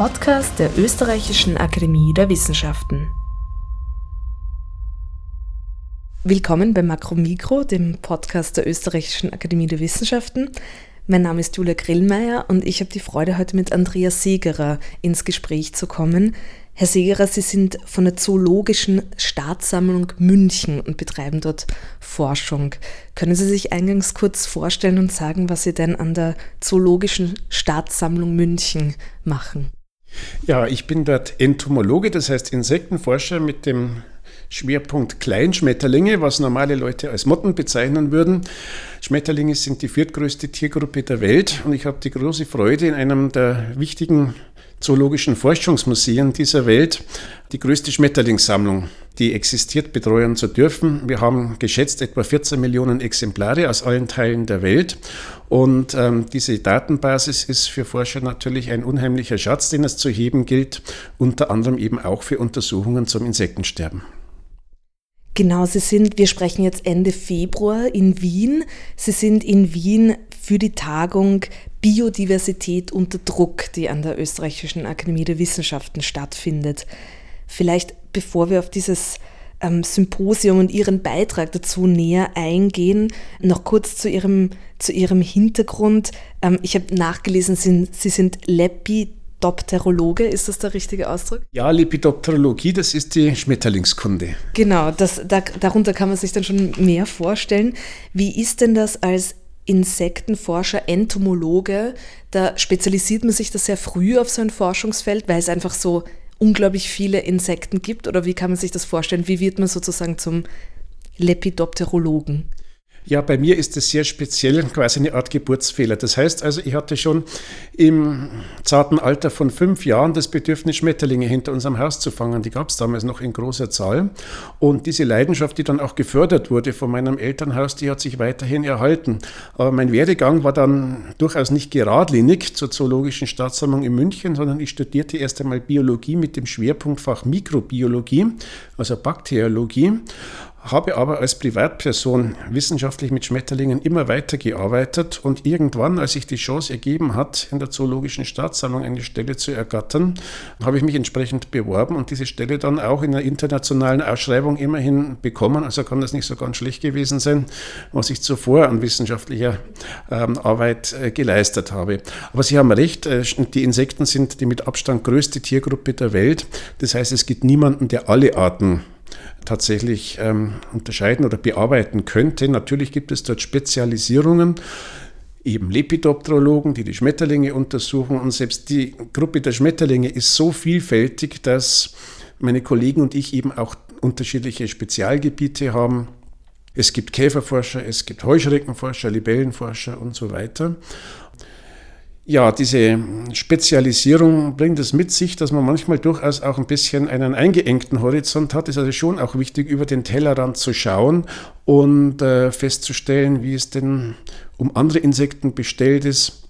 Podcast der Österreichischen Akademie der Wissenschaften. Willkommen bei Makromikro, dem Podcast der Österreichischen Akademie der Wissenschaften. Mein Name ist Julia Grillmeier und ich habe die Freude, heute mit Andreas Segerer ins Gespräch zu kommen. Herr Segerer, Sie sind von der Zoologischen Staatssammlung München und betreiben dort Forschung. Können Sie sich eingangs kurz vorstellen und sagen, was Sie denn an der Zoologischen Staatssammlung München machen? Ja, ich bin dort Entomologe, das heißt Insektenforscher mit dem Schwerpunkt Kleinschmetterlinge, was normale Leute als Motten bezeichnen würden. Schmetterlinge sind die viertgrößte Tiergruppe der Welt und ich habe die große Freude, in einem der wichtigen zoologischen Forschungsmuseen dieser Welt die größte Schmetterlingssammlung, die existiert, betreuen zu dürfen. Wir haben geschätzt etwa 14 Millionen Exemplare aus allen Teilen der Welt. Und ähm, diese Datenbasis ist für Forscher natürlich ein unheimlicher Schatz, den es zu heben gilt, unter anderem eben auch für Untersuchungen zum Insektensterben. Genau, Sie sind, wir sprechen jetzt Ende Februar in Wien. Sie sind in Wien für die Tagung Biodiversität unter Druck, die an der Österreichischen Akademie der Wissenschaften stattfindet. Vielleicht bevor wir auf dieses ähm, Symposium und Ihren Beitrag dazu näher eingehen, noch kurz zu Ihrem, zu Ihrem Hintergrund. Ähm, ich habe nachgelesen, Sie, sind Lepidopterologe, ist das der richtige Ausdruck? Ja, Lepidopterologie, das ist die Schmetterlingskunde. Genau, das, da, darunter kann man sich dann schon mehr vorstellen. Wie ist denn das als Insektenforscher, Entomologe, da spezialisiert man sich da sehr früh auf so ein Forschungsfeld, weil es einfach so unglaublich viele Insekten gibt? Oder wie kann man sich das vorstellen? Wie wird man sozusagen zum Lepidopterologen? Ja, bei mir ist es sehr speziell, quasi eine Art Geburtsfehler. Das heißt also, ich hatte schon im zarten Alter von fünf Jahren das Bedürfnis, Schmetterlinge hinter unserem Haus zu fangen. Die gab es damals noch in großer Zahl. Und diese Leidenschaft, die dann auch gefördert wurde von meinem Elternhaus, die hat sich weiterhin erhalten. Aber mein Werdegang war dann durchaus nicht geradlinig zur Zoologischen Staatssammlung in München, sondern ich studierte erst einmal Biologie mit dem Schwerpunktfach Mikrobiologie, also Bakteriologie habe aber als Privatperson wissenschaftlich mit Schmetterlingen immer weitergearbeitet und irgendwann, als sich die Chance ergeben hat, in der Zoologischen Staatssammlung eine Stelle zu ergattern, habe ich mich entsprechend beworben und diese Stelle dann auch in einer internationalen Ausschreibung immerhin bekommen. Also kann das nicht so ganz schlecht gewesen sein, was ich zuvor an wissenschaftlicher ähm, Arbeit äh, geleistet habe. Aber Sie haben recht, äh, die Insekten sind die mit Abstand größte Tiergruppe der Welt. Das heißt, es gibt niemanden, der alle Arten tatsächlich ähm, unterscheiden oder bearbeiten könnte. Natürlich gibt es dort Spezialisierungen, eben Lepidopterologen, die die Schmetterlinge untersuchen. Und selbst die Gruppe der Schmetterlinge ist so vielfältig, dass meine Kollegen und ich eben auch unterschiedliche Spezialgebiete haben. Es gibt Käferforscher, es gibt Heuschreckenforscher, Libellenforscher und so weiter. Ja, diese Spezialisierung bringt es mit sich, dass man manchmal durchaus auch ein bisschen einen eingeengten Horizont hat. Es ist also schon auch wichtig, über den Tellerrand zu schauen und äh, festzustellen, wie es denn um andere Insekten bestellt ist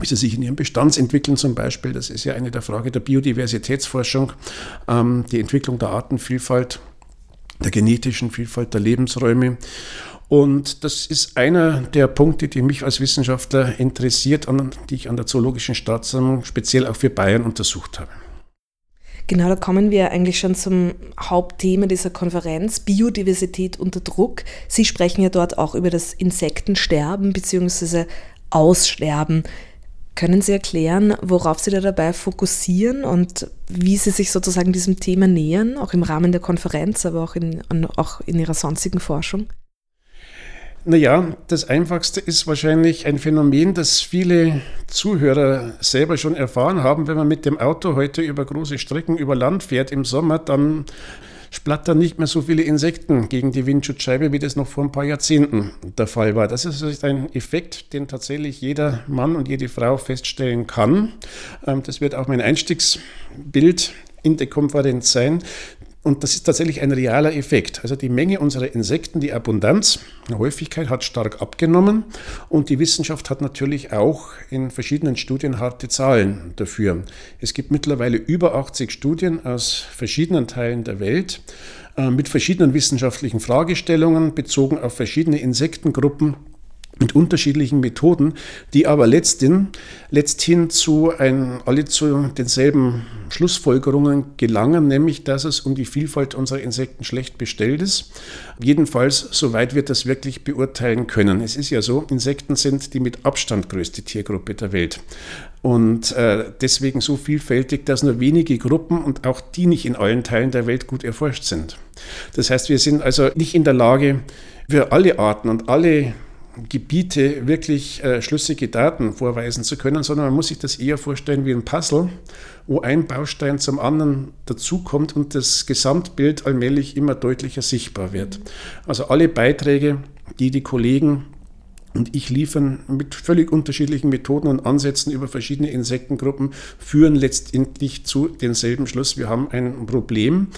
wie sie sich in ihrem Bestand entwickeln zum Beispiel. Das ist ja eine der Fragen der Biodiversitätsforschung, ähm, die Entwicklung der Artenvielfalt, der genetischen Vielfalt der Lebensräume. Und das ist einer der Punkte, die mich als Wissenschaftler interessiert und die ich an der Zoologischen Staatssammlung speziell auch für Bayern untersucht habe. Genau, da kommen wir eigentlich schon zum Hauptthema dieser Konferenz, Biodiversität unter Druck. Sie sprechen ja dort auch über das Insektensterben bzw. Aussterben. Können Sie erklären, worauf Sie da dabei fokussieren und wie Sie sich sozusagen diesem Thema nähern, auch im Rahmen der Konferenz, aber auch in, auch in Ihrer sonstigen Forschung? Naja, das Einfachste ist wahrscheinlich ein Phänomen, das viele Zuhörer selber schon erfahren haben. Wenn man mit dem Auto heute über große Strecken über Land fährt im Sommer, dann splattern nicht mehr so viele Insekten gegen die Windschutzscheibe, wie das noch vor ein paar Jahrzehnten der Fall war. Das ist ein Effekt, den tatsächlich jeder Mann und jede Frau feststellen kann. Ähm, das wird auch mein Einstiegsbild in der Konferenz sein. Und das ist tatsächlich ein realer Effekt. Also die Menge unserer Insekten, die Abundanz, die Häufigkeit hat stark abgenommen und die Wissenschaft hat natürlich auch in verschiedenen Studien harte Zahlen dafür. Es gibt mittlerweile über 80 Studien aus verschiedenen Teilen der Welt äh, mit verschiedenen wissenschaftlichen Fragestellungen bezogen auf verschiedene Insektengruppen mit unterschiedlichen Methoden, die aber letzthin, letzthin zu ein, alle zu denselben Schlussfolgerungen gelangen, nämlich dass es um die Vielfalt unserer Insekten schlecht bestellt ist. Jedenfalls, soweit wir das wirklich beurteilen können. Es ist ja so, Insekten sind die mit Abstand größte Tiergruppe der Welt. Und äh, deswegen so vielfältig, dass nur wenige Gruppen und auch die nicht in allen Teilen der Welt gut erforscht sind. Das heißt, wir sind also nicht in der Lage, für alle Arten und alle Gebiete wirklich äh, schlüssige Daten vorweisen zu können, sondern man muss sich das eher vorstellen wie ein Puzzle, wo ein Baustein zum anderen dazukommt und das Gesamtbild allmählich immer deutlicher sichtbar wird. Also alle Beiträge, die die Kollegen und ich liefern mit völlig unterschiedlichen Methoden und Ansätzen über verschiedene Insektengruppen, führen letztendlich zu denselben Schluss. Wir haben ein Problem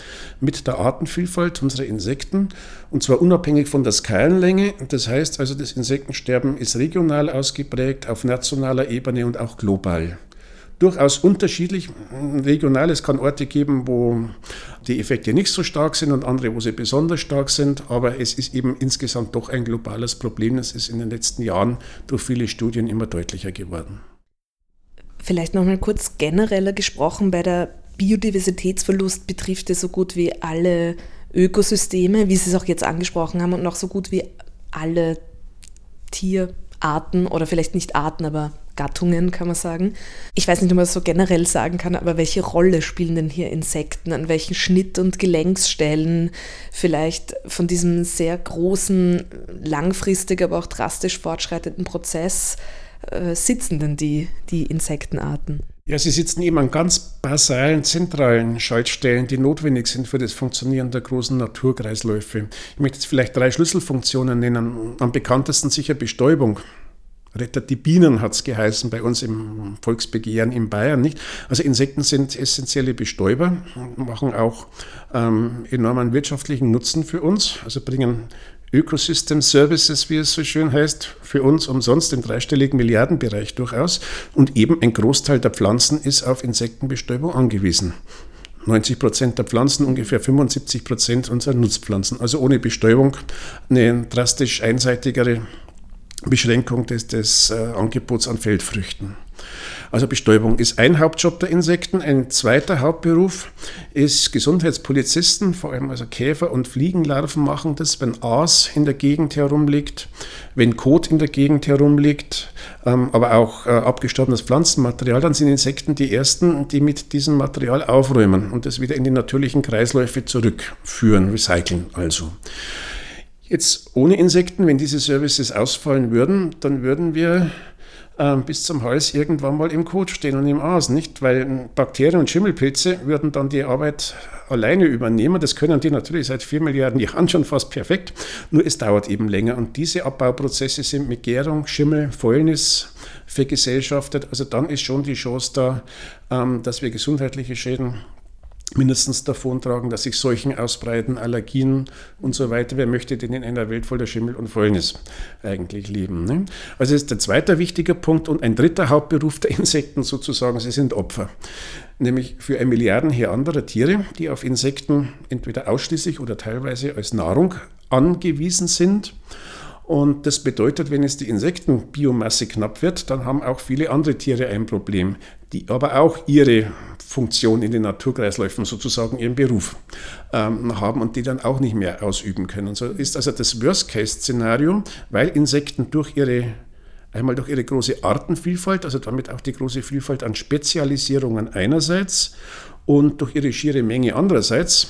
mit der Artenvielfalt unserer Insekten und zwar unabhängig von der Skalenlänge. Das heißt also, das Insektensterben ist regional ausgeprägt, auf nationaler Ebene und auch global durchaus unterschiedlich. Regional, es kann Orte geben, wo die Effekte nicht so stark sind und andere, wo sie besonders stark sind, aber es ist eben insgesamt doch ein globales Problem. Das ist in den letzten Jahren durch viele Studien immer deutlicher geworden. Vielleicht nochmal kurz genereller gesprochen, bei der Biodiversitätsverlust betrifft es so gut wie alle Ökosysteme, wie Sie es auch jetzt angesprochen haben, und noch so gut wie alle Tierarten oder vielleicht nicht Arten, aber Gattungen, kann man sagen. Ich weiß nicht, ob man das so generell sagen kann, aber welche Rolle spielen denn hier Insekten? An welchen Schnitt- und Gelenksstellen vielleicht von diesem sehr großen, langfristig, aber auch drastisch fortschreitenden Prozess äh, sitzen denn die, die Insektenarten? Ja, sie sitzen eben an ganz basalen, zentralen Schaltstellen, die notwendig sind für das Funktionieren der großen Naturkreisläufe. Ich möchte jetzt vielleicht drei Schlüsselfunktionen nennen. Am bekanntesten sicher Bestäubung. Rettet die Bienen hat es geheißen bei uns im Volksbegehren in Bayern. Nicht? Also Insekten sind essentielle Bestäuber, machen auch ähm, enormen wirtschaftlichen Nutzen für uns, also bringen Ökosystem Services, wie es so schön heißt, für uns umsonst im dreistelligen Milliardenbereich durchaus. Und eben ein Großteil der Pflanzen ist auf Insektenbestäubung angewiesen. 90 Prozent der Pflanzen, ungefähr 75 Prozent unserer Nutzpflanzen. Also ohne Bestäubung eine drastisch einseitigere Beschränkung des, des äh, Angebots an Feldfrüchten. Also Bestäubung ist ein Hauptjob der Insekten. Ein zweiter Hauptberuf ist Gesundheitspolizisten, vor allem also Käfer- und Fliegenlarven machen das, wenn Aas in der Gegend herumliegt, wenn Kot in der Gegend herumliegt, ähm, aber auch äh, abgestorbenes Pflanzenmaterial, dann sind Insekten die ersten, die mit diesem Material aufräumen und es wieder in die natürlichen Kreisläufe zurückführen, recyceln also. Jetzt ohne Insekten, wenn diese Services ausfallen würden, dann würden wir äh, bis zum Hals irgendwann mal im Kot stehen und im Aas, nicht? Weil Bakterien und Schimmelpilze würden dann die Arbeit alleine übernehmen. Das können die natürlich seit vier Milliarden Jahren schon fast perfekt, nur es dauert eben länger. Und diese Abbauprozesse sind mit Gärung, Schimmel, Fäulnis vergesellschaftet. Also dann ist schon die Chance da, ähm, dass wir gesundheitliche Schäden mindestens davon tragen, dass sich Seuchen ausbreiten, Allergien und so weiter. Wer möchte denn in einer Welt voller Schimmel und Fäulnis eigentlich leben? Ne? Also ist der zweite wichtige Punkt. Und ein dritter Hauptberuf der Insekten sozusagen, sie sind Opfer. Nämlich für ein Milliardenheer anderer Tiere, die auf Insekten entweder ausschließlich oder teilweise als Nahrung angewiesen sind. Und das bedeutet, wenn es die Insektenbiomasse knapp wird, dann haben auch viele andere Tiere ein Problem, die aber auch ihre Funktion in den Naturkreisläufen, sozusagen ihren Beruf ähm, haben und die dann auch nicht mehr ausüben können. So ist also das Worst-Case-Szenario, weil Insekten durch ihre einmal durch ihre große Artenvielfalt, also damit auch die große Vielfalt an Spezialisierungen einerseits und durch ihre schiere Menge andererseits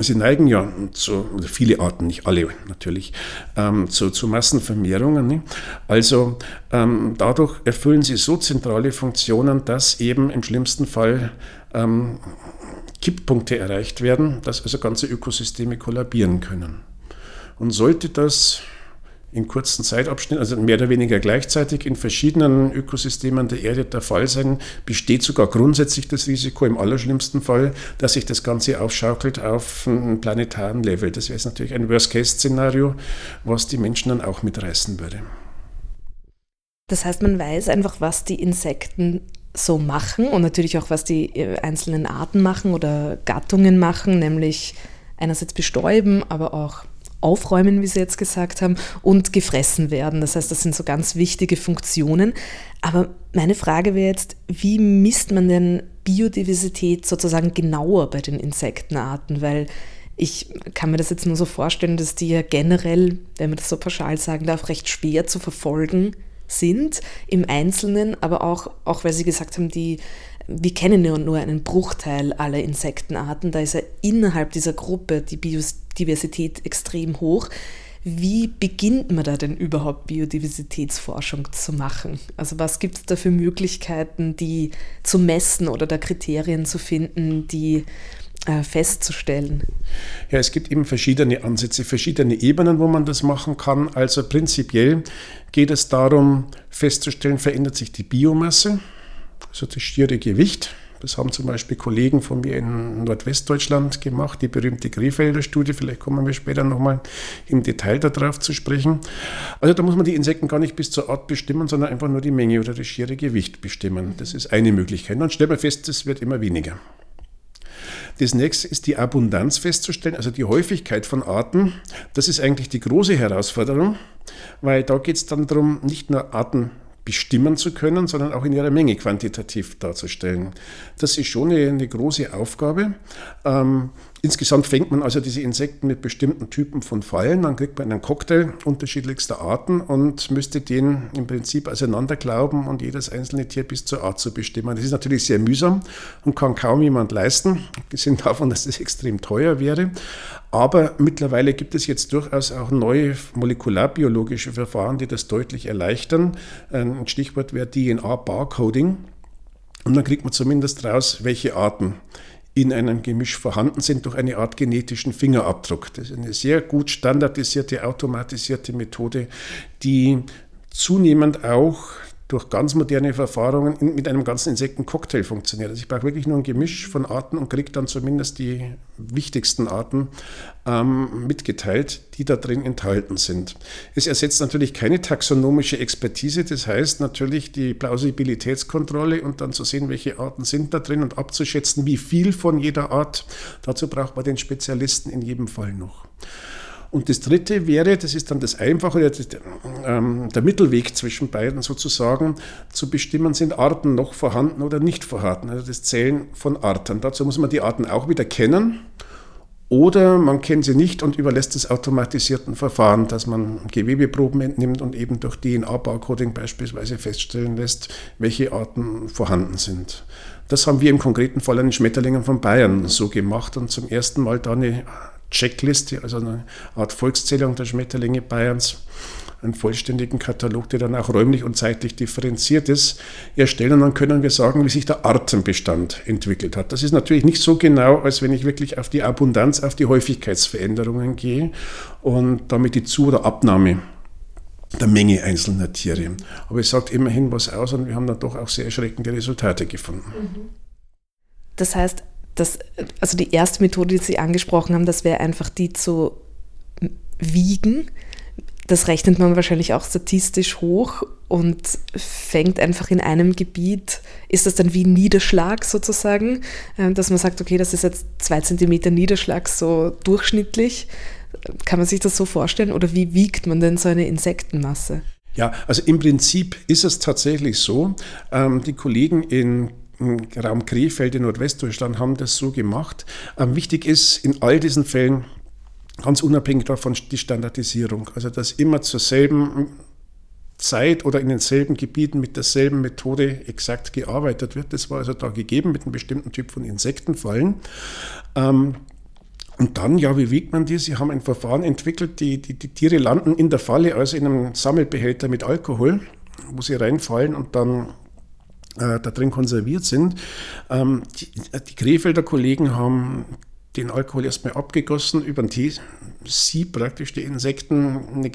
Sie neigen ja zu, viele Arten, nicht alle natürlich, ähm, zu, zu Massenvermehrungen. Ne? Also ähm, dadurch erfüllen sie so zentrale Funktionen, dass eben im schlimmsten Fall ähm, Kipppunkte erreicht werden, dass also ganze Ökosysteme kollabieren können. Und sollte das in kurzen Zeitabschnitten, also mehr oder weniger gleichzeitig in verschiedenen Ökosystemen der Erde der Fall sein, besteht sogar grundsätzlich das Risiko im allerschlimmsten Fall, dass sich das Ganze aufschaukelt auf einem planetaren Level. Das wäre natürlich ein Worst-Case-Szenario, was die Menschen dann auch mitreißen würde. Das heißt, man weiß einfach, was die Insekten so machen und natürlich auch, was die äh, einzelnen Arten machen oder Gattungen machen, nämlich einerseits bestäuben, aber auch aufräumen, wie Sie jetzt gesagt haben, und gefressen werden. Das heißt, das sind so ganz wichtige Funktionen. Aber meine Frage wäre jetzt, wie misst man denn Biodiversität sozusagen genauer bei den Insektenarten? Weil ich kann mir das jetzt nur so vorstellen, dass die ja generell, wenn man das so pauschal sagen darf, recht schwer zu verfolgen sind im Einzelnen, aber auch, auch weil Sie gesagt haben, die, wir kennen ja nur einen Bruchteil aller Insektenarten, da ist ja innerhalb dieser Gruppe die Biodiversität extrem hoch. Wie beginnt man da denn überhaupt Biodiversitätsforschung zu machen? Also was gibt es da für Möglichkeiten, die zu messen oder da Kriterien zu finden, die äh, festzustellen? Ja, es gibt eben verschiedene Ansätze, verschiedene Ebenen, wo man das machen kann. Also prinzipiell geht es darum, festzustellen, verändert sich die Biomasse, also das schiere Gewicht. Das haben zum Beispiel Kollegen von mir in Nordwestdeutschland gemacht, die berühmte Krefelder Studie. Vielleicht kommen wir später nochmal im Detail darauf zu sprechen. Also da muss man die Insekten gar nicht bis zur Art bestimmen, sondern einfach nur die Menge oder das schiere Gewicht bestimmen. Das ist eine Möglichkeit. Dann stellt man fest, es wird immer weniger. Das nächste ist die Abundanz festzustellen, also die Häufigkeit von Arten. Das ist eigentlich die große Herausforderung, weil da geht es dann darum, nicht nur Arten bestimmen zu können, sondern auch in ihrer Menge quantitativ darzustellen. Das ist schon eine, eine große Aufgabe. Ähm, insgesamt fängt man also diese Insekten mit bestimmten Typen von Fallen, dann kriegt man einen Cocktail unterschiedlichster Arten und müsste den im Prinzip auseinanderglauben und jedes einzelne Tier bis zur Art zu bestimmen. Das ist natürlich sehr mühsam und kann kaum jemand leisten, abgesehen davon, dass es extrem teuer wäre. Aber mittlerweile gibt es jetzt durchaus auch neue molekularbiologische Verfahren, die das deutlich erleichtern. Ein Stichwort wäre DNA-Barcoding. Und dann kriegt man zumindest raus, welche Arten in einem Gemisch vorhanden sind durch eine Art genetischen Fingerabdruck. Das ist eine sehr gut standardisierte, automatisierte Methode, die zunehmend auch durch ganz moderne Verfahren mit einem ganzen Insektencocktail funktioniert. Also ich brauche wirklich nur ein Gemisch von Arten und kriege dann zumindest die wichtigsten Arten ähm, mitgeteilt, die da drin enthalten sind. Es ersetzt natürlich keine taxonomische Expertise, das heißt natürlich die Plausibilitätskontrolle und dann zu sehen, welche Arten sind da drin und abzuschätzen, wie viel von jeder Art. Dazu braucht man den Spezialisten in jedem Fall noch. Und das Dritte wäre, das ist dann das Einfache, ähm, der Mittelweg zwischen beiden sozusagen, zu bestimmen, sind Arten noch vorhanden oder nicht vorhanden. Also das Zählen von Arten. Dazu muss man die Arten auch wieder kennen. Oder man kennt sie nicht und überlässt das automatisierten Verfahren, dass man Gewebeproben entnimmt und eben durch DNA-Barcoding beispielsweise feststellen lässt, welche Arten vorhanden sind. Das haben wir im konkreten Fall an den Schmetterlingen von Bayern so gemacht und zum ersten Mal da eine Checkliste, also eine Art Volkszählung der Schmetterlinge Bayerns, einen vollständigen Katalog, der dann auch räumlich und zeitlich differenziert ist, erstellen. Und dann können wir sagen, wie sich der Artenbestand entwickelt hat. Das ist natürlich nicht so genau, als wenn ich wirklich auf die Abundanz, auf die Häufigkeitsveränderungen gehe und damit die Zu- oder Abnahme der Menge einzelner Tiere. Aber es sagt immerhin was aus und wir haben dann doch auch sehr erschreckende Resultate gefunden. Das heißt, das, also die erste Methode, die Sie angesprochen haben, das wäre einfach die zu wiegen. Das rechnet man wahrscheinlich auch statistisch hoch und fängt einfach in einem Gebiet, ist das dann wie ein Niederschlag sozusagen, äh, dass man sagt, okay, das ist jetzt zwei Zentimeter Niederschlag so durchschnittlich. Kann man sich das so vorstellen oder wie wiegt man denn so eine Insektenmasse? Ja, also im Prinzip ist es tatsächlich so. Ähm, die Kollegen in Raum Krefeld in Nordwestdeutschland haben das so gemacht. Ähm, wichtig ist in all diesen Fällen, ganz unabhängig davon, die Standardisierung. Also, dass immer zur selben Zeit oder in denselben Gebieten mit derselben Methode exakt gearbeitet wird. Das war also da gegeben mit einem bestimmten Typ von Insektenfallen. Ähm, und dann, ja, wie wiegt man die? Sie haben ein Verfahren entwickelt, die, die, die Tiere landen in der Falle, also in einem Sammelbehälter mit Alkohol, wo sie reinfallen und dann da drin konserviert sind. Ähm, die, die Krefelder Kollegen haben den Alkohol erstmal abgegossen, über den Sieb praktisch die Insekten eine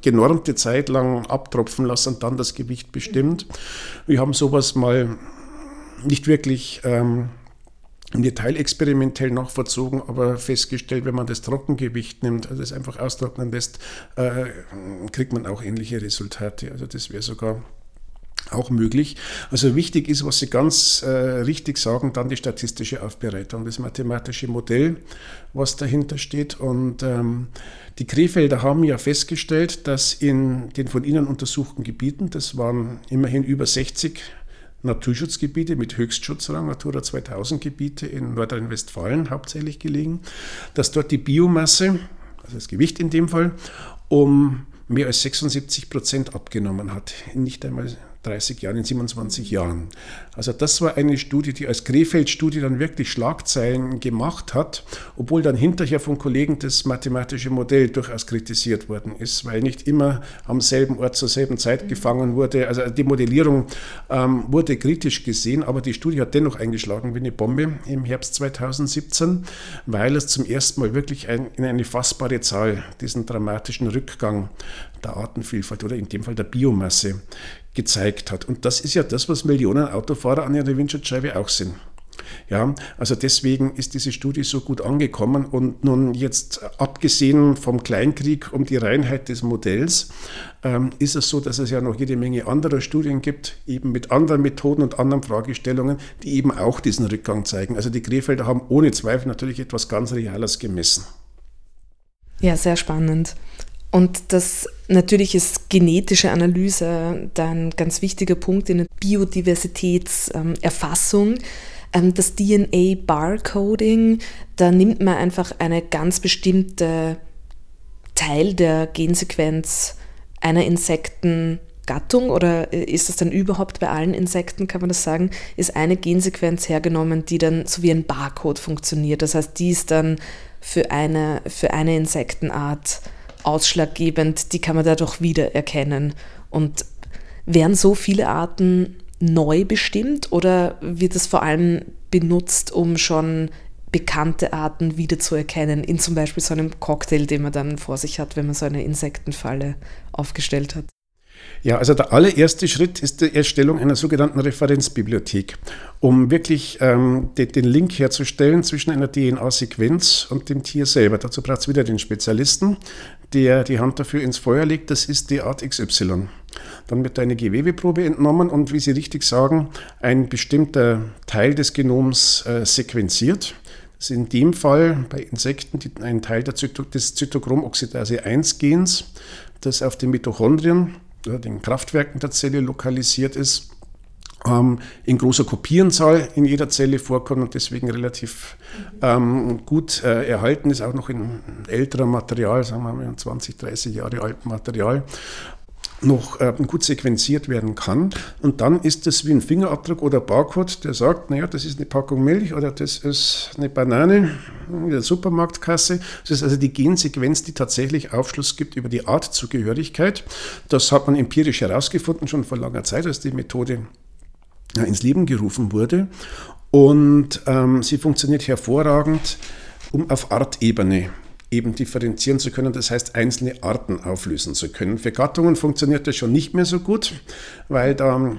genormte Zeit lang abtropfen lassen und dann das Gewicht bestimmt. Wir haben sowas mal nicht wirklich ähm, im Detail experimentell nachvollzogen, aber festgestellt, wenn man das Trockengewicht nimmt, also das einfach austrocknen lässt, äh, kriegt man auch ähnliche Resultate. Also das wäre sogar auch möglich. Also wichtig ist, was Sie ganz äh, richtig sagen, dann die statistische Aufbereitung, das mathematische Modell, was dahinter steht. Und ähm, die Krefelder haben ja festgestellt, dass in den von Ihnen untersuchten Gebieten, das waren immerhin über 60 Naturschutzgebiete mit Höchstschutzrang, Natura 2000 Gebiete in Nordrhein-Westfalen hauptsächlich gelegen, dass dort die Biomasse, also das Gewicht in dem Fall, um mehr als 76 Prozent abgenommen hat. Nicht einmal 30 Jahren, in 27 Jahren. Also das war eine Studie, die als Krefeld-Studie dann wirklich Schlagzeilen gemacht hat, obwohl dann hinterher von Kollegen das mathematische Modell durchaus kritisiert worden ist, weil nicht immer am selben Ort zur selben Zeit gefangen wurde. Also die Modellierung ähm, wurde kritisch gesehen, aber die Studie hat dennoch eingeschlagen wie eine Bombe im Herbst 2017, weil es zum ersten Mal wirklich ein, in eine fassbare Zahl diesen dramatischen Rückgang der Artenvielfalt oder in dem Fall der Biomasse gezeigt hat. Und das ist ja das, was Millionen Autofahrer an ihrer Windschutzscheibe auch sind. Ja, also deswegen ist diese Studie so gut angekommen und nun jetzt abgesehen vom Kleinkrieg um die Reinheit des Modells ähm, ist es so, dass es ja noch jede Menge anderer Studien gibt, eben mit anderen Methoden und anderen Fragestellungen, die eben auch diesen Rückgang zeigen. Also die Krefelder haben ohne Zweifel natürlich etwas ganz Reales gemessen. Ja, sehr spannend. Und das natürlich ist genetische Analyse da ein ganz wichtiger Punkt in der Biodiversitätserfassung. Ähm, das DNA-Barcoding, da nimmt man einfach eine ganz bestimmte Teil der Gensequenz einer Insektengattung oder ist das dann überhaupt bei allen Insekten, kann man das sagen, ist eine Gensequenz hergenommen, die dann so wie ein Barcode funktioniert. Das heißt, die ist dann für eine, für eine Insektenart ausschlaggebend, die kann man dadurch wiedererkennen. Und werden so viele Arten neu bestimmt oder wird es vor allem benutzt, um schon bekannte Arten wiederzuerkennen, in zum Beispiel so einem Cocktail, den man dann vor sich hat, wenn man so eine Insektenfalle aufgestellt hat? Ja, also der allererste Schritt ist die Erstellung einer sogenannten Referenzbibliothek, um wirklich ähm, den, den, Link herzustellen zwischen einer DNA-Sequenz und dem Tier selber. Dazu braucht es wieder den Spezialisten, der die Hand dafür ins Feuer legt. Das ist die Art XY. Dann wird eine Gewebeprobe entnommen und, wie Sie richtig sagen, ein bestimmter Teil des Genoms äh, sequenziert. Das ist in dem Fall bei Insekten ein Teil Zyto des Zytochromoxidase-1-Gens, das auf den Mitochondrien den Kraftwerken der Zelle lokalisiert ist, in großer Kopierenzahl in jeder Zelle vorkommt und deswegen relativ ähm, gut äh, erhalten ist, auch noch in älterem Material, sagen wir mal 20, 30 Jahre altem Material noch äh, gut sequenziert werden kann. Und dann ist das wie ein Fingerabdruck oder Barcode, der sagt, naja, das ist eine Packung Milch oder das ist eine Banane in der Supermarktkasse. Das ist also die Gensequenz, die tatsächlich Aufschluss gibt über die Artzugehörigkeit. Das hat man empirisch herausgefunden, schon vor langer Zeit, als die Methode ins Leben gerufen wurde. Und ähm, sie funktioniert hervorragend, um auf Artebene eben differenzieren zu können, das heißt einzelne Arten auflösen zu können. Für Gattungen funktioniert das schon nicht mehr so gut, weil da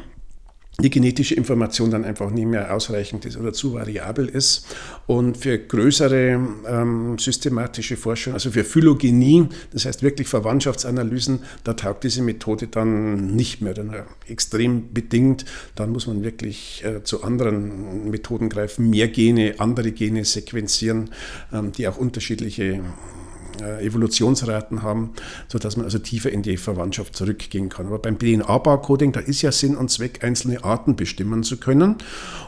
die genetische Information dann einfach nicht mehr ausreichend ist oder zu variabel ist. Und für größere ähm, systematische Forschung, also für Phylogenie, das heißt wirklich Verwandtschaftsanalysen, da taugt diese Methode dann nicht mehr, dann extrem bedingt. Dann muss man wirklich äh, zu anderen Methoden greifen, mehr Gene, andere Gene sequenzieren, ähm, die auch unterschiedliche äh, Evolutionsraten haben, sodass man also tiefer in die Verwandtschaft zurückgehen kann. Aber beim DNA-Barcoding, da ist ja Sinn und Zweck, einzelne Arten bestimmen zu können.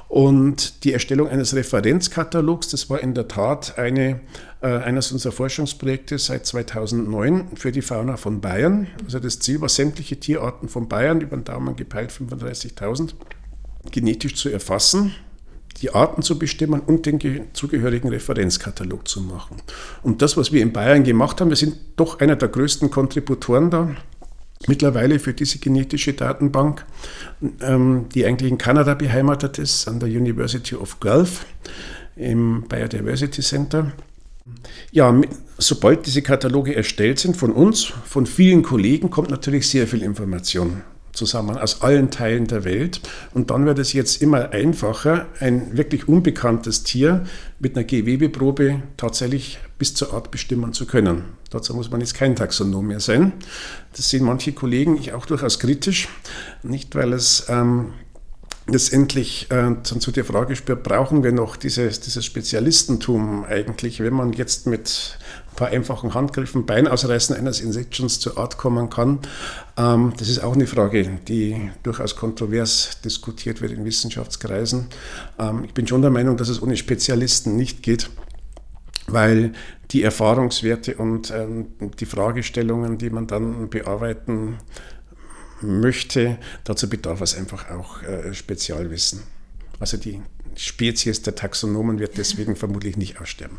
Und die Erstellung eines Referenzkatalogs, das war in der Tat eine, äh, eines unserer Forschungsprojekte seit 2009 für die Fauna von Bayern. Also das Ziel war, sämtliche Tierarten von Bayern, über den Daumen gepeilt 35.000, genetisch zu erfassen die Arten zu bestimmen und den zugehörigen Referenzkatalog zu machen. Und das, was wir in Bayern gemacht haben, wir sind doch einer der größten Kontributoren da mittlerweile für diese genetische Datenbank, ähm, die eigentlich in Kanada beheimatet ist, an der University of Guelph im Biodiversity Center. Ja, sobald diese Kataloge erstellt sind von uns, von vielen Kollegen, kommt natürlich sehr viel Information zusammen aus allen Teilen der Welt. Und dann wird es jetzt immer einfacher, ein wirklich unbekanntes Tier mit einer Gewebeprobe tatsächlich bis zur Art bestimmen zu können. Dazu muss man jetzt kein Taxonom mehr sein. Das sehen manche Kollegen, ich auch durchaus kritisch. Nicht, weil es ähm, letztendlich äh, zu der Frage spürt, brauchen wir noch dieses, dieses Spezialistentum eigentlich, wenn man jetzt mit paar einfachen Handgriffen Bein ausreißen eines Insektions zur Art kommen kann. Ähm, das ist auch eine Frage, die durchaus kontrovers diskutiert wird in Wissenschaftskreisen. Ähm, ich bin schon der Meinung, dass es ohne Spezialisten nicht geht, weil die Erfahrungswerte und ähm, die Fragestellungen, die man dann bearbeiten möchte, dazu bedarf es einfach auch äh, Spezialwissen. Also die Spezies der Taxonomen wird deswegen vermutlich nicht aussterben.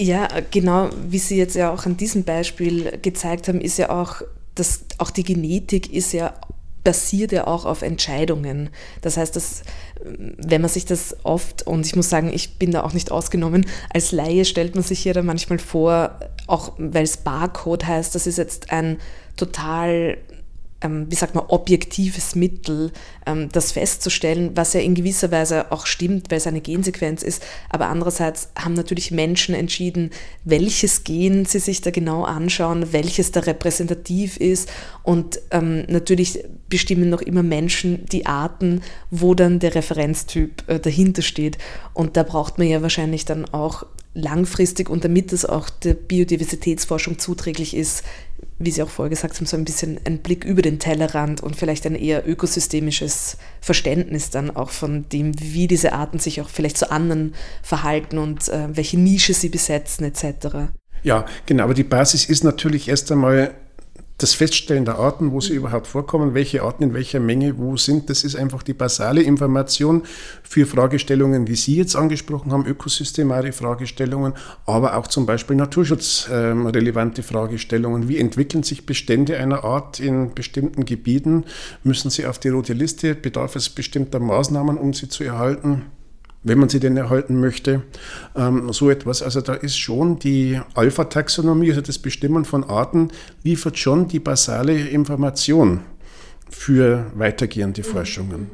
Ja, genau, wie Sie jetzt ja auch an diesem Beispiel gezeigt haben, ist ja auch, dass auch die Genetik ist ja basiert ja auch auf Entscheidungen. Das heißt, dass, wenn man sich das oft, und ich muss sagen, ich bin da auch nicht ausgenommen, als Laie stellt man sich hier da manchmal vor, auch weil es Barcode heißt, das ist jetzt ein total wie sagt man, objektives Mittel, ähm, das festzustellen, was ja in gewisser Weise auch stimmt, weil es eine Gensequenz ist. Aber andererseits haben natürlich Menschen entschieden, welches Gen sie sich da genau anschauen, welches da repräsentativ ist. Und ähm, natürlich bestimmen noch immer Menschen die Arten, wo dann der Referenztyp äh, dahinter steht. Und da braucht man ja wahrscheinlich dann auch langfristig und damit es auch der Biodiversitätsforschung zuträglich ist, wie Sie auch vorher gesagt haben, so ein bisschen ein Blick über den Tellerrand und vielleicht ein eher ökosystemisches Verständnis dann auch von dem, wie diese Arten sich auch vielleicht zu anderen verhalten und äh, welche Nische sie besetzen etc. Ja, genau, aber die Basis ist natürlich erst einmal das Feststellen der Arten, wo sie überhaupt vorkommen, welche Arten in welcher Menge wo sind, das ist einfach die basale Information für Fragestellungen, wie Sie jetzt angesprochen haben, ökosystemare Fragestellungen, aber auch zum Beispiel naturschutzrelevante Fragestellungen. Wie entwickeln sich Bestände einer Art in bestimmten Gebieten? Müssen sie auf die rote Liste? Bedarf es bestimmter Maßnahmen, um sie zu erhalten? Wenn man sie denn erhalten möchte. Ähm, so etwas. Also da ist schon die Alpha-Taxonomie, also das Bestimmen von Arten, liefert schon die basale Information für weitergehende Forschungen.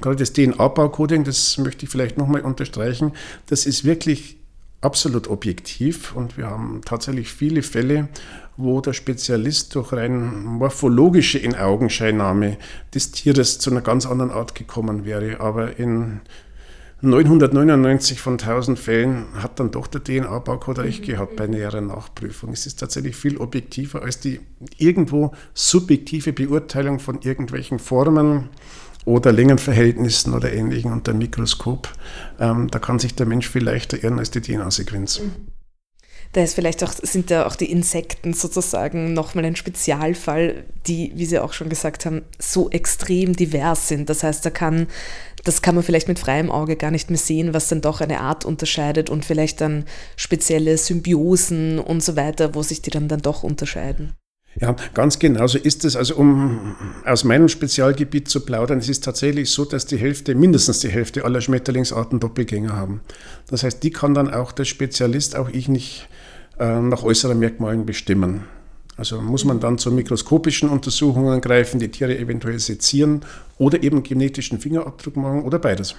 Gerade das DNA-Baucoding, das möchte ich vielleicht nochmal unterstreichen, das ist wirklich absolut objektiv und wir haben tatsächlich viele Fälle, wo der Spezialist durch rein morphologische Inaugenscheinnahme des Tieres zu einer ganz anderen Art gekommen wäre. Aber in 999 von 1000 Fällen hat dann doch der DNA-Barcode recht gehabt bei näherer Nachprüfung. Es ist tatsächlich viel objektiver als die irgendwo subjektive Beurteilung von irgendwelchen Formen oder Längenverhältnissen oder Ähnlichem unter Mikroskop. Ähm, da kann sich der Mensch viel leichter irren als die DNA-Sequenz. Mhm. Da ist vielleicht auch, sind da auch die Insekten sozusagen nochmal ein Spezialfall, die, wie Sie auch schon gesagt haben, so extrem divers sind. Das heißt, da kann, das kann man vielleicht mit freiem Auge gar nicht mehr sehen, was dann doch eine Art unterscheidet und vielleicht dann spezielle Symbiosen und so weiter, wo sich die dann, dann doch unterscheiden. Ja, ganz genau so ist es. Also um aus meinem Spezialgebiet zu plaudern, es ist tatsächlich so, dass die Hälfte, mindestens die Hälfte aller Schmetterlingsarten Doppelgänger haben. Das heißt, die kann dann auch der Spezialist, auch ich nicht äh, nach äußeren Merkmalen bestimmen. Also muss man dann zu mikroskopischen Untersuchungen greifen, die Tiere eventuell sezieren oder eben genetischen Fingerabdruck machen oder beides.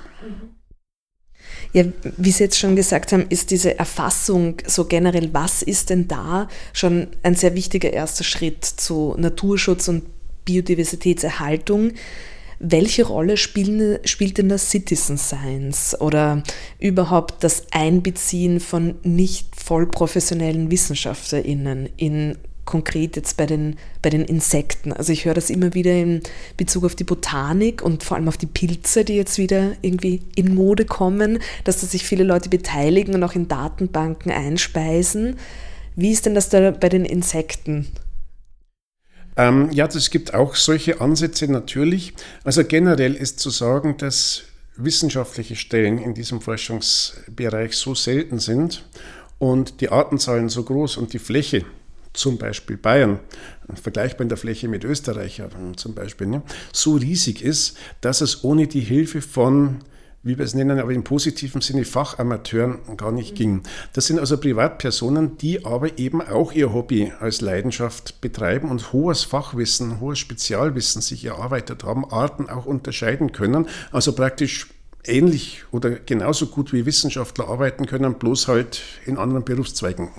Ja, wie Sie jetzt schon gesagt haben, ist diese Erfassung so generell, was ist denn da, schon ein sehr wichtiger erster Schritt zu Naturschutz und Biodiversitätserhaltung. Welche Rolle spielen, spielt denn das Citizen Science oder überhaupt das Einbeziehen von nicht voll professionellen WissenschaftlerInnen in konkret jetzt bei den, bei den Insekten. Also ich höre das immer wieder in Bezug auf die Botanik und vor allem auf die Pilze, die jetzt wieder irgendwie in Mode kommen, dass da sich viele Leute beteiligen und auch in Datenbanken einspeisen. Wie ist denn das da bei den Insekten? Ähm, ja, es gibt auch solche Ansätze natürlich. Also generell ist zu sagen, dass wissenschaftliche Stellen in diesem Forschungsbereich so selten sind und die Artenzahlen so groß und die Fläche, zum Beispiel Bayern, vergleichbar in der Fläche mit Österreich zum Beispiel, ne, so riesig ist, dass es ohne die Hilfe von wie wir es nennen, aber im positiven Sinne Fachamateuren gar nicht ging. Das sind also Privatpersonen, die aber eben auch ihr Hobby als Leidenschaft betreiben und hohes Fachwissen, hohes Spezialwissen sich erarbeitet haben, Arten auch unterscheiden können, also praktisch ähnlich oder genauso gut wie Wissenschaftler arbeiten können, bloß halt in anderen Berufszweigen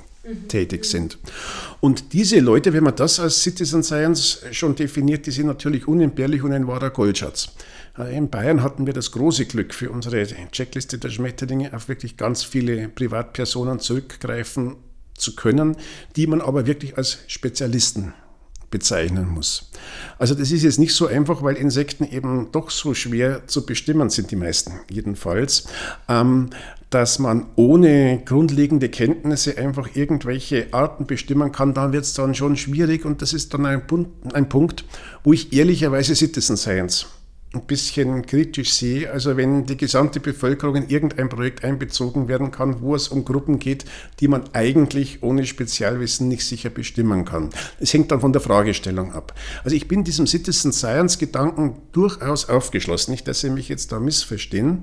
tätig sind. Und diese Leute, wenn man das als Citizen Science schon definiert, die sind natürlich unentbehrlich und ein wahrer Goldschatz. Äh, in Bayern hatten wir das große Glück, für unsere Checkliste der Schmetterlinge auf wirklich ganz viele Privatpersonen zurückgreifen zu können, die man aber wirklich als Spezialisten bezeichnen muss. Also das ist jetzt nicht so einfach, weil Insekten eben doch so schwer zu bestimmen sind, die meisten jedenfalls, ähm, dass man ohne grundlegende Kenntnisse einfach irgendwelche Arten bestimmen kann, dann wird es dann schon schwierig und das ist dann ein, ein Punkt, wo ich ehrlicherweise Citizen Science ein bisschen kritisch sehe. Also wenn die gesamte Bevölkerung in irgendein Projekt einbezogen werden kann, wo es um Gruppen geht, die man eigentlich ohne Spezialwissen nicht sicher bestimmen kann. Das hängt dann von der Fragestellung ab. Also ich bin diesem Citizen Science Gedanken durchaus aufgeschlossen, nicht, dass Sie mich jetzt da missverstehen.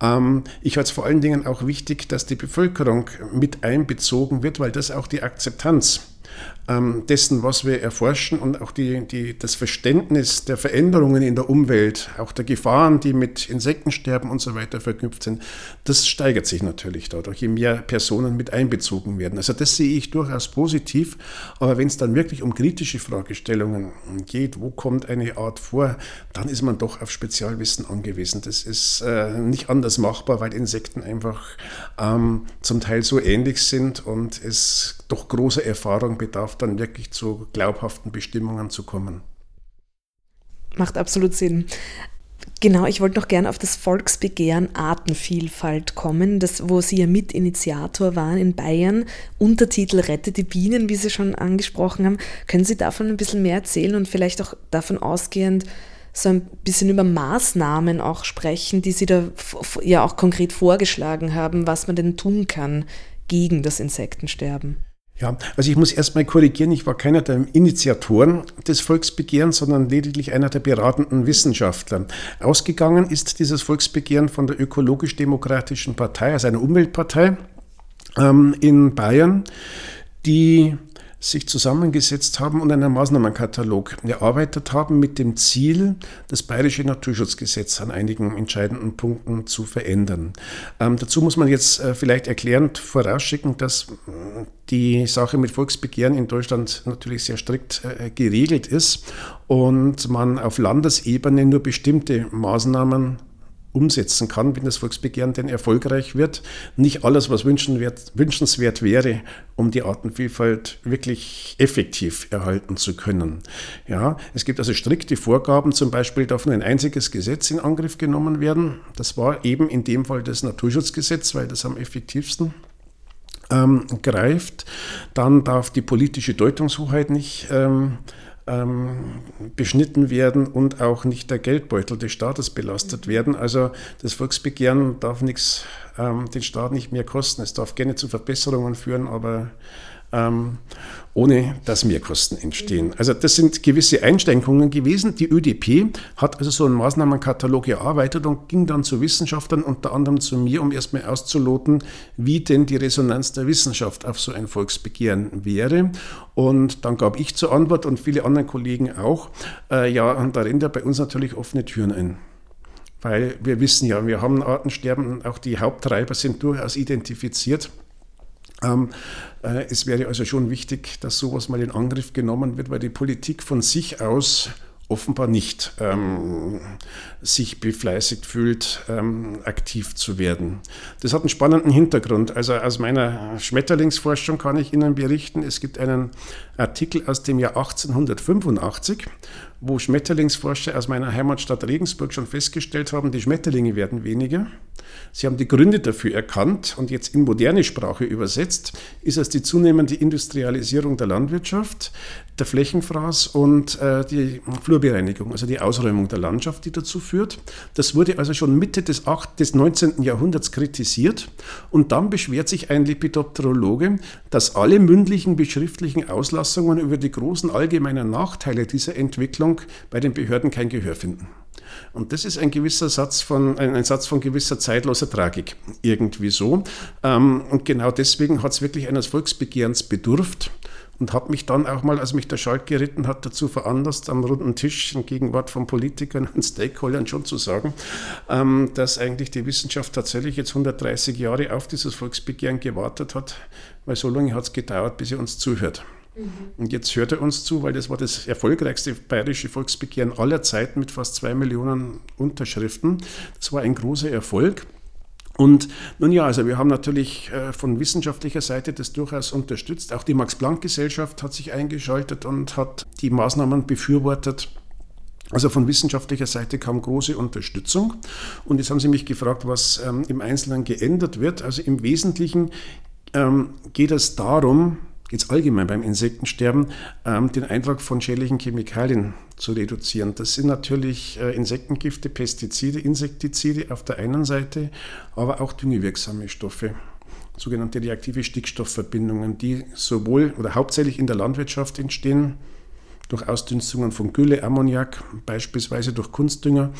Ähm, ich halte es vor allen Dingen auch wichtig, dass die Bevölkerung mit einbezogen wird, weil das auch die Akzeptanz dessen, was wir erforschen und auch die, die, das Verständnis der Veränderungen in der Umwelt, auch der Gefahren, die mit Insektensterben und so weiter verknüpft sind, das steigert sich natürlich dadurch, je mehr Personen mit einbezogen werden. Also das sehe ich durchaus positiv, aber wenn es dann wirklich um kritische Fragestellungen geht, wo kommt eine Art vor, dann ist man doch auf Spezialwissen angewiesen. Das ist äh, nicht anders machbar, weil Insekten einfach ähm, zum Teil so ähnlich sind und es doch große Erfahrung bedarf, dann wirklich zu glaubhaften Bestimmungen zu kommen. Macht absolut Sinn. Genau, ich wollte noch gerne auf das Volksbegehren Artenvielfalt kommen, das, wo Sie ja Mitinitiator waren in Bayern. Untertitel Rette die Bienen, wie Sie schon angesprochen haben. Können Sie davon ein bisschen mehr erzählen und vielleicht auch davon ausgehend so ein bisschen über Maßnahmen auch sprechen, die Sie da ja auch konkret vorgeschlagen haben, was man denn tun kann gegen das Insektensterben? Ja, also ich muss erstmal korrigieren, ich war keiner der Initiatoren des Volksbegehrens, sondern lediglich einer der beratenden Wissenschaftler. Ausgegangen ist dieses Volksbegehren von der Ökologisch-Demokratischen Partei, also einer Umweltpartei ähm, in Bayern, die sich zusammengesetzt haben und einen Maßnahmenkatalog erarbeitet haben mit dem Ziel, das bayerische Naturschutzgesetz an einigen entscheidenden Punkten zu verändern. Ähm, dazu muss man jetzt äh, vielleicht erklärend vorausschicken, dass äh, die Sache mit Volksbegehren in Deutschland natürlich sehr strikt äh, geregelt ist und man auf Landesebene nur bestimmte Maßnahmen umsetzen kann, wenn das Volksbegehren denn erfolgreich wird. Nicht alles, was wünschenswert wäre, um die Artenvielfalt wirklich effektiv erhalten zu können. Ja, es gibt also strikte Vorgaben, zum Beispiel darf nur ein einziges Gesetz in Angriff genommen werden. Das war eben in dem Fall das Naturschutzgesetz, weil das am effektivsten ähm, greift. Dann darf die politische Deutungshoheit nicht ähm, ähm, beschnitten werden und auch nicht der Geldbeutel des Staates belastet werden. Also das Volksbegehren darf nichts ähm, den Staat nicht mehr kosten. Es darf gerne zu Verbesserungen führen, aber ähm, ohne dass Mehrkosten entstehen. Also das sind gewisse Einschränkungen gewesen. Die ÖDP hat also so einen Maßnahmenkatalog erarbeitet und ging dann zu Wissenschaftlern, unter anderem zu mir, um erstmal auszuloten, wie denn die Resonanz der Wissenschaft auf so ein Volksbegehren wäre. Und dann gab ich zur Antwort und viele andere Kollegen auch, äh, ja, und da rennt ja bei uns natürlich offene Türen ein. Weil wir wissen ja, wir haben Artensterben, auch die Haupttreiber sind durchaus identifiziert. Ähm, äh, es wäre also schon wichtig, dass sowas mal in Angriff genommen wird, weil die Politik von sich aus offenbar nicht ähm, sich befleißigt fühlt, ähm, aktiv zu werden. Das hat einen spannenden Hintergrund. Also aus meiner Schmetterlingsforschung kann ich Ihnen berichten, es gibt einen Artikel aus dem Jahr 1885, wo Schmetterlingsforscher aus meiner Heimatstadt Regensburg schon festgestellt haben, die Schmetterlinge werden weniger. Sie haben die Gründe dafür erkannt und jetzt in moderne Sprache übersetzt, ist es die zunehmende Industrialisierung der Landwirtschaft, der Flächenfraß und äh, die Flurbereinigung, also die Ausräumung der Landschaft, die dazu führt. Das wurde also schon Mitte des, 8, des 19. Jahrhunderts kritisiert und dann beschwert sich ein Lepidopterologe, dass alle mündlichen beschriftlichen Auslassungen über die großen allgemeinen Nachteile dieser Entwicklung Meinung bei den Behörden kein Gehör finden. Und das ist ein gewisser Satz von, ein, ein Satz von gewisser zeitloser Tragik, irgendwie so. Ähm, und genau deswegen hat es wirklich eines Volksbegehrens bedurft und habe mich dann auch mal, als mich der Schalk geritten hat, dazu veranlasst, am runden Tisch in Gegenwart von Politikern und Stakeholdern schon zu sagen, ähm, dass eigentlich die Wissenschaft tatsächlich jetzt 130 Jahre auf dieses Volksbegehren gewartet hat, weil so lange hat es gedauert, bis er uns zuhört. Mhm. Und jetzt hört er uns zu, weil das war das erfolgreichste bayerische Volksbegehren aller Zeiten mit fast zwei Millionen Unterschriften. Das war ein großer Erfolg. Und nun ja, also wir haben natürlich äh, von wissenschaftlicher Seite das durchaus unterstützt. Auch die Max-Planck-Gesellschaft hat sich eingeschaltet und hat die Maßnahmen befürwortet. Also von wissenschaftlicher Seite kam große Unterstützung. Und jetzt haben Sie mich gefragt, was ähm, im Einzelnen geändert wird. Also im Wesentlichen ähm, geht es darum, jetzt allgemein beim Insektensterben, ähm, den Eintrag von schädlichen Chemikalien zu reduzieren. Das sind natürlich äh, Insektengifte, Pestizide, Insektizide auf der einen Seite, aber auch düngewirksame Stoffe sogenannte reaktive Stickstoffverbindungen, die sowohl oder hauptsächlich in der Landwirtschaft entstehen, durch Ausdünstungen von Gülle, Ammoniak, beispielsweise durch Kunstdünger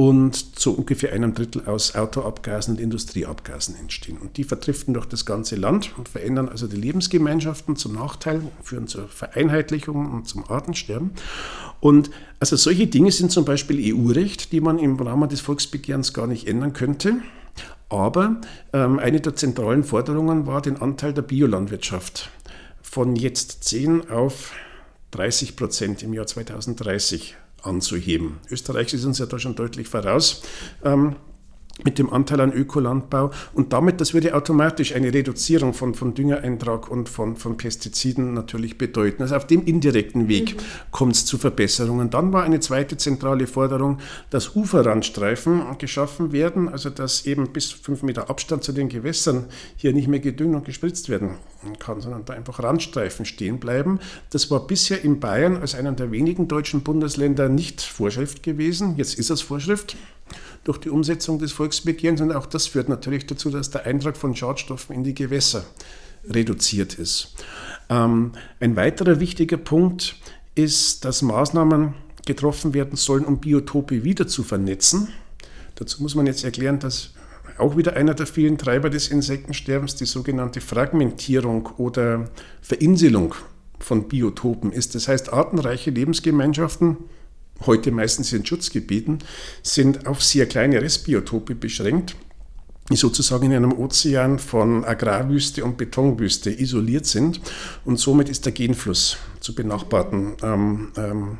und zu ungefähr einem Drittel aus Autoabgasen und Industrieabgasen entstehen. Und die vertriften durch das ganze Land und verändern also die Lebensgemeinschaften zum Nachteil, führen zur Vereinheitlichung und zum Artensterben. Und also solche Dinge sind zum Beispiel EU-Recht, die man im Rahmen des Volksbegehrens gar nicht ändern könnte. Aber ähm, eine der zentralen Forderungen war, den Anteil der Biolandwirtschaft von jetzt 10 auf 30 Prozent im Jahr 2030 anzuheben. Österreich ist uns ja da schon deutlich voraus. Ähm, mit dem Anteil an Ökolandbau und damit, das würde automatisch eine Reduzierung von, von Düngereintrag und von, von Pestiziden natürlich bedeuten. Also auf dem indirekten Weg mhm. kommt es zu Verbesserungen. Dann war eine zweite zentrale Forderung, dass Uferrandstreifen geschaffen werden, also dass eben bis fünf Meter Abstand zu den Gewässern hier nicht mehr gedüngt und gespritzt werden kann, sondern da einfach Randstreifen stehen bleiben. Das war bisher in Bayern als einer der wenigen deutschen Bundesländer nicht Vorschrift gewesen. Jetzt ist es Vorschrift durch die Umsetzung des Volksbegehrens. Und auch das führt natürlich dazu, dass der Eintrag von Schadstoffen in die Gewässer reduziert ist. Ähm, ein weiterer wichtiger Punkt ist, dass Maßnahmen getroffen werden sollen, um Biotope wieder zu vernetzen. Dazu muss man jetzt erklären, dass auch wieder einer der vielen Treiber des Insektensterbens die sogenannte Fragmentierung oder Verinselung von Biotopen ist. Das heißt, artenreiche Lebensgemeinschaften heute meistens in Schutzgebieten, sind auf sehr kleine Restbiotope beschränkt, die sozusagen in einem Ozean von Agrarwüste und Betonwüste isoliert sind. Und somit ist der Genfluss zu benachbarten ähm, ähm,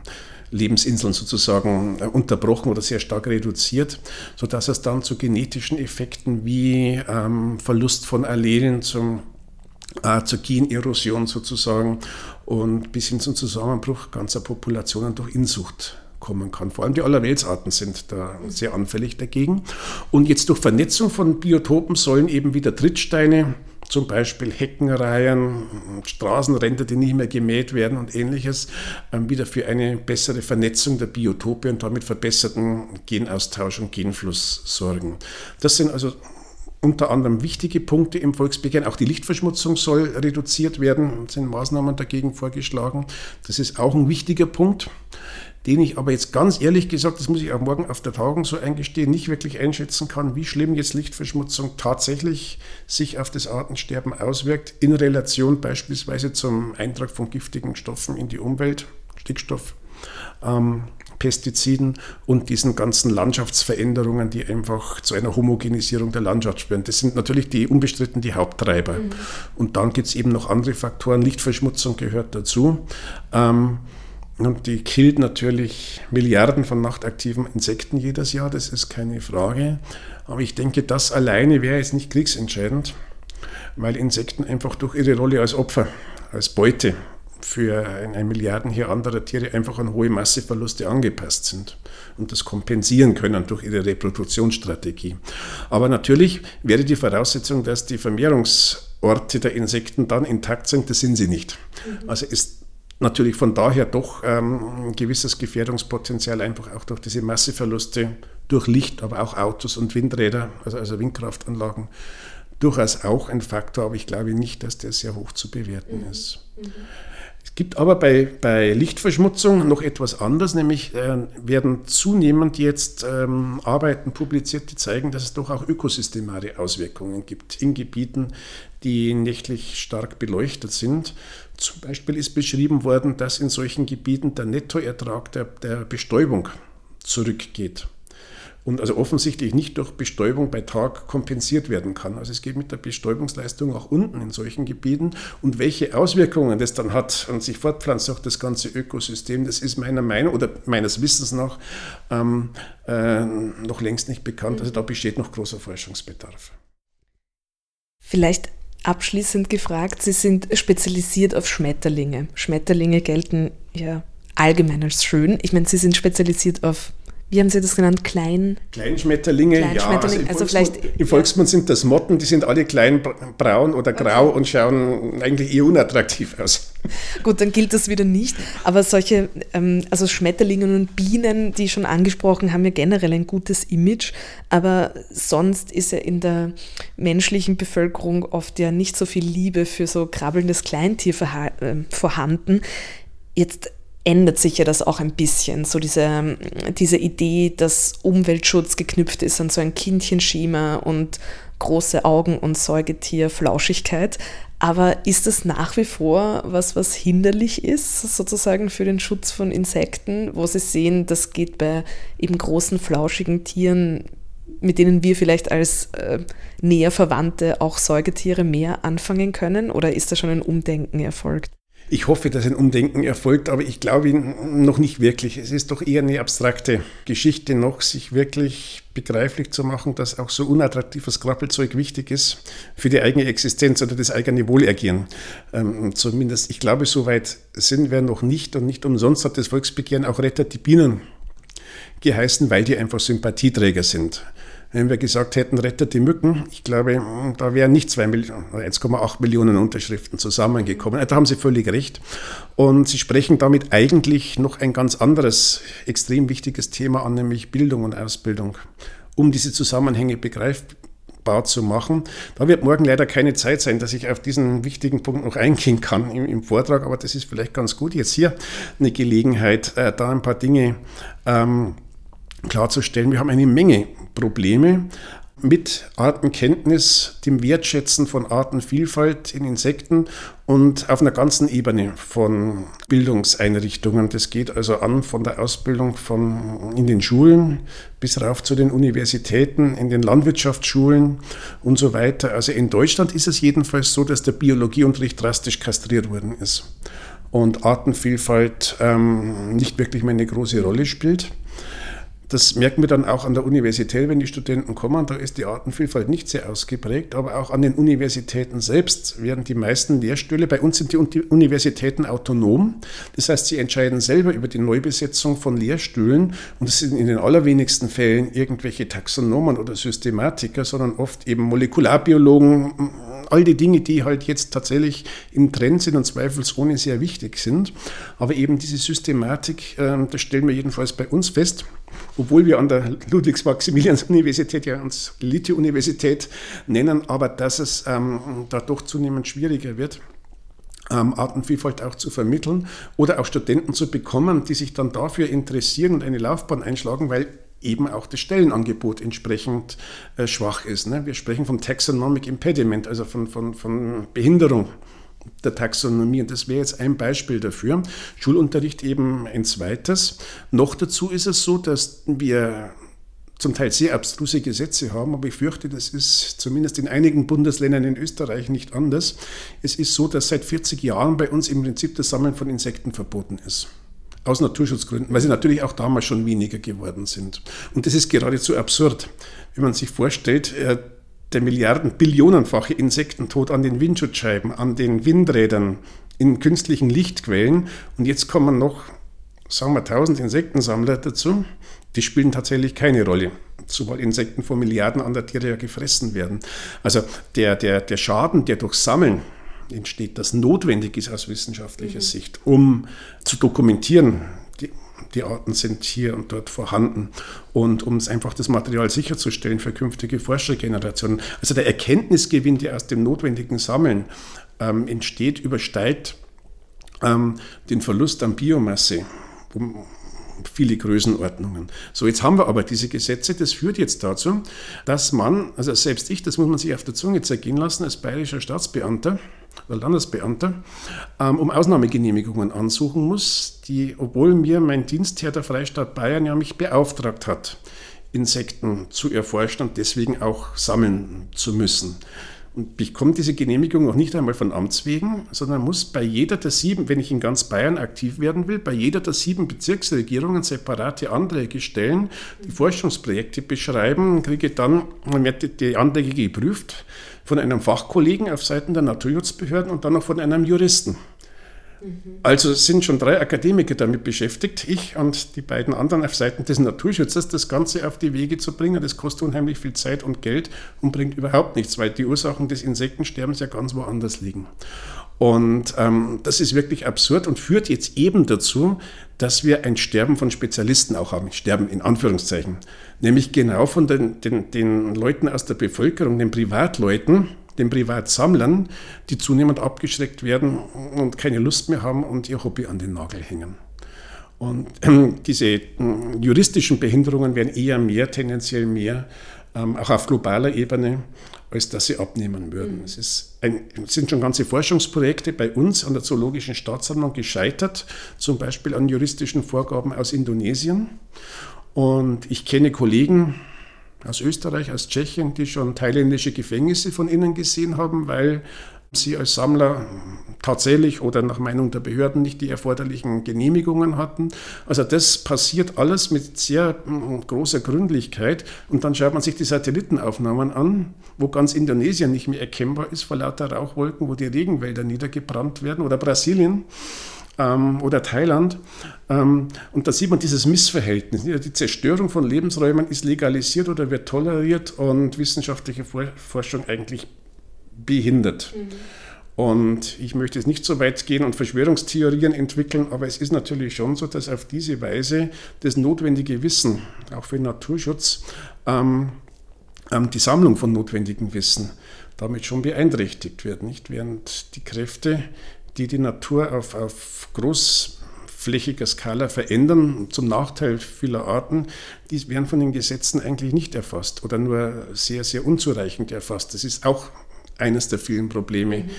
Lebensinseln sozusagen äh, unterbrochen oder sehr stark reduziert, sodass es dann zu genetischen Effekten wie ähm, Verlust von Allelen zum äh, zur Generosion sozusagen und bis hin zum Zusammenbruch ganzer Populationen durch Inzucht kommen kann. Vor allem die Allerweltsarten sind da sehr anfällig dagegen. Und jetzt durch Vernetzung von Biotopen sollen eben wieder Trittsteine, zum Beispiel Heckenreihen, Straßenränder, die nicht mehr gemäht werden und ähnliches, ähm, wieder für eine bessere Vernetzung der Biotope und damit verbesserten Genaustausch und Genfluss sorgen. Das sind also unter anderem wichtige Punkte im Volksbegehren. Auch die Lichtverschmutzung soll reduziert werden, sind Maßnahmen dagegen vorgeschlagen. Das ist auch ein wichtiger Punkt den ich aber jetzt ganz ehrlich gesagt, das muss ich auch morgen auf der Tagung so eingestehen, nicht wirklich einschätzen kann, wie schlimm jetzt Lichtverschmutzung tatsächlich sich auf das Artensterben auswirkt, in Relation beispielsweise zum Eintrag von giftigen Stoffen in die Umwelt, Stickstoff. Ähm, Pestiziden und diesen ganzen Landschaftsveränderungen, die einfach zu einer Homogenisierung der Landschaft führen. Das sind natürlich die unbestritten die Haupttreiber. Mhm. Und dann gibt es eben noch andere Faktoren. Lichtverschmutzung gehört dazu. Ähm, und die killt natürlich Milliarden von nachtaktiven Insekten jedes Jahr, das ist keine Frage. Aber ich denke, das alleine wäre jetzt nicht kriegsentscheidend, weil Insekten einfach durch ihre Rolle als Opfer, als Beute für ein Milliarden hier anderer Tiere einfach an hohe Masseverluste angepasst sind und das kompensieren können durch ihre Reproduktionsstrategie. Aber natürlich wäre die Voraussetzung, dass die Vermehrungsorte der Insekten dann intakt sind, das sind sie nicht. Mhm. Also ist natürlich von daher doch ähm, ein gewisses Gefährdungspotenzial einfach auch durch diese Masseverluste durch Licht, aber auch Autos und Windräder, also, also Windkraftanlagen, durchaus auch ein Faktor, aber ich glaube nicht, dass der sehr hoch zu bewerten mhm. ist. Mhm. Es gibt aber bei, bei Lichtverschmutzung noch etwas anderes, nämlich äh, werden zunehmend jetzt ähm, Arbeiten publiziert, die zeigen, dass es doch auch ökosystemare Auswirkungen gibt in Gebieten, die nächtlich stark beleuchtet sind. Zum Beispiel ist beschrieben worden, dass in solchen Gebieten der Nettoertrag der, der Bestäubung zurückgeht und also offensichtlich nicht durch Bestäubung bei Tag kompensiert werden kann. Also es geht mit der Bestäubungsleistung auch unten in solchen Gebieten und welche Auswirkungen das dann hat und sich fortpflanzt auch das ganze Ökosystem, das ist meiner Meinung oder meines Wissens nach ähm, äh, noch längst nicht bekannt. Also da besteht noch großer Forschungsbedarf. Vielleicht abschließend gefragt, Sie sind spezialisiert auf Schmetterlinge. Schmetterlinge gelten ja allgemein als schön. Ich meine, Sie sind spezialisiert auf wie haben Sie das genannt? Klein? Kleinschmetterlinge, Kleinschmetterlinge. ja. Also, also vielleicht, im Volksmund ja. sind das Motten, die sind alle klein, braun oder grau okay. und schauen eigentlich eher unattraktiv aus. Gut, dann gilt das wieder nicht. Aber solche, ähm, also Schmetterlinge und Bienen, die schon angesprochen haben, ja generell ein gutes Image. Aber sonst ist ja in der menschlichen Bevölkerung oft ja nicht so viel Liebe für so krabbelndes Kleintier äh, vorhanden. Jetzt ändert sich ja das auch ein bisschen. So diese, diese Idee, dass Umweltschutz geknüpft ist an so ein Kindchenschema und große Augen und Säugetierflauschigkeit. Aber ist das nach wie vor was, was hinderlich ist, sozusagen für den Schutz von Insekten, wo Sie sehen, das geht bei eben großen, flauschigen Tieren, mit denen wir vielleicht als äh, näher Verwandte auch Säugetiere mehr anfangen können? Oder ist da schon ein Umdenken erfolgt? Ich hoffe, dass ein Umdenken erfolgt, aber ich glaube noch nicht wirklich. Es ist doch eher eine abstrakte Geschichte noch, sich wirklich begreiflich zu machen, dass auch so unattraktives Krabbelzeug wichtig ist für die eigene Existenz oder das eigene Wohlergehen. Ähm, zumindest, ich glaube, so weit sind wir noch nicht und nicht umsonst hat das Volksbegehren auch Rettet die Bienen geheißen, weil die einfach Sympathieträger sind. Wenn wir gesagt hätten, rettet die Mücken, ich glaube, da wären nicht 1,8 Millionen Unterschriften zusammengekommen. Da haben Sie völlig recht. Und Sie sprechen damit eigentlich noch ein ganz anderes, extrem wichtiges Thema an, nämlich Bildung und Ausbildung, um diese Zusammenhänge begreifbar zu machen. Da wird morgen leider keine Zeit sein, dass ich auf diesen wichtigen Punkt noch eingehen kann im, im Vortrag, aber das ist vielleicht ganz gut. Jetzt hier eine Gelegenheit, äh, da ein paar Dinge ähm, klarzustellen. Wir haben eine Menge Probleme mit Artenkenntnis, dem Wertschätzen von Artenvielfalt in Insekten und auf einer ganzen Ebene von Bildungseinrichtungen. Das geht also an von der Ausbildung von in den Schulen bis rauf zu den Universitäten, in den Landwirtschaftsschulen und so weiter. Also in Deutschland ist es jedenfalls so, dass der Biologieunterricht drastisch kastriert worden ist und Artenvielfalt ähm, nicht wirklich mehr eine große Rolle spielt. Das merken wir dann auch an der Universität, wenn die Studenten kommen. Da ist die Artenvielfalt nicht sehr ausgeprägt, aber auch an den Universitäten selbst werden die meisten Lehrstühle, bei uns sind die Universitäten autonom. Das heißt, sie entscheiden selber über die Neubesetzung von Lehrstühlen und es sind in den allerwenigsten Fällen irgendwelche Taxonomen oder Systematiker, sondern oft eben Molekularbiologen, all die Dinge, die halt jetzt tatsächlich im Trend sind und zweifelsohne sehr wichtig sind. Aber eben diese Systematik, ähm, das stellen wir jedenfalls bei uns fest, obwohl wir an der Ludwigs-Maximilians-Universität ja uns Elite-Universität nennen, aber dass es ähm, da doch zunehmend schwieriger wird. Ähm, Artenvielfalt auch zu vermitteln oder auch Studenten zu bekommen, die sich dann dafür interessieren und eine Laufbahn einschlagen, weil eben auch das Stellenangebot entsprechend äh, schwach ist. Ne? Wir sprechen vom Taxonomic Impediment, also von, von, von Behinderung der Taxonomie. Und das wäre jetzt ein Beispiel dafür. Schulunterricht eben ein zweites. Noch dazu ist es so, dass wir zum Teil sehr abstruse Gesetze haben, aber ich fürchte, das ist zumindest in einigen Bundesländern in Österreich nicht anders. Es ist so, dass seit 40 Jahren bei uns im Prinzip das Sammeln von Insekten verboten ist. Aus Naturschutzgründen, weil sie natürlich auch damals schon weniger geworden sind. Und das ist geradezu absurd, wenn man sich vorstellt, äh, der Milliarden, Billionenfache Insektentod an den Windschutzscheiben, an den Windrädern, in künstlichen Lichtquellen. Und jetzt kommen noch, sagen wir, 1000 Insektensammler dazu. Die spielen tatsächlich keine Rolle, zumal Insekten von Milliarden anderer Tiere ja gefressen werden. Also der, der, der Schaden, der durch Sammeln entsteht, das notwendig ist aus wissenschaftlicher mhm. Sicht, um zu dokumentieren, die Arten sind hier und dort vorhanden. Und um einfach das Material sicherzustellen für künftige Forschergenerationen. Also der Erkenntnisgewinn, der aus dem notwendigen Sammeln ähm, entsteht, übersteigt ähm, den Verlust an Biomasse um viele Größenordnungen. So, jetzt haben wir aber diese Gesetze, das führt jetzt dazu, dass man, also selbst ich, das muss man sich auf der Zunge zergehen lassen, als bayerischer Staatsbeamter oder Landesbeamter, ähm, um Ausnahmegenehmigungen ansuchen muss, die, obwohl mir mein Dienstherr der Freistaat Bayern ja mich beauftragt hat, Insekten zu erforschen und deswegen auch sammeln zu müssen. Und bekommt diese Genehmigung noch nicht einmal von Amts wegen, sondern muss bei jeder der sieben, wenn ich in ganz Bayern aktiv werden will, bei jeder der sieben Bezirksregierungen separate Anträge stellen, die Forschungsprojekte beschreiben, kriege dann, dann werden die Anträge geprüft von einem Fachkollegen auf Seiten der Naturschutzbehörden und dann noch von einem Juristen. Also sind schon drei Akademiker damit beschäftigt, ich und die beiden anderen auf Seiten des Naturschutzes, das Ganze auf die Wege zu bringen. Das kostet unheimlich viel Zeit und Geld und bringt überhaupt nichts, weil die Ursachen des Insektensterbens ja ganz woanders liegen. Und ähm, das ist wirklich absurd und führt jetzt eben dazu, dass wir ein Sterben von Spezialisten auch haben. Sterben in Anführungszeichen. Nämlich genau von den, den, den Leuten aus der Bevölkerung, den Privatleuten, den Privatsammlern, die zunehmend abgeschreckt werden und keine Lust mehr haben und ihr Hobby an den Nagel hängen. Und äh, diese äh, juristischen Behinderungen werden eher mehr, tendenziell mehr, ähm, auch auf globaler Ebene, als dass sie abnehmen würden. Mhm. Es, ein, es sind schon ganze Forschungsprojekte bei uns an der Zoologischen Staatssammlung gescheitert, zum Beispiel an juristischen Vorgaben aus Indonesien. Und ich kenne Kollegen, aus Österreich, aus Tschechien, die schon thailändische Gefängnisse von innen gesehen haben, weil sie als Sammler tatsächlich oder nach Meinung der Behörden nicht die erforderlichen Genehmigungen hatten. Also das passiert alles mit sehr hm, großer Gründlichkeit und dann schaut man sich die Satellitenaufnahmen an, wo ganz Indonesien nicht mehr erkennbar ist vor lauter Rauchwolken, wo die Regenwälder niedergebrannt werden oder Brasilien ähm, oder Thailand. Ähm, und da sieht man dieses Missverhältnis. Die Zerstörung von Lebensräumen ist legalisiert oder wird toleriert und wissenschaftliche Forschung eigentlich behindert. Mhm. Und ich möchte jetzt nicht so weit gehen und Verschwörungstheorien entwickeln, aber es ist natürlich schon so, dass auf diese Weise das notwendige Wissen, auch für Naturschutz, ähm, ähm, die Sammlung von notwendigem Wissen damit schon beeinträchtigt wird. Nicht? Während die Kräfte die die Natur auf, auf großflächiger Skala verändern, zum Nachteil vieler Arten, die werden von den Gesetzen eigentlich nicht erfasst oder nur sehr, sehr unzureichend erfasst. Das ist auch eines der vielen Probleme, mhm.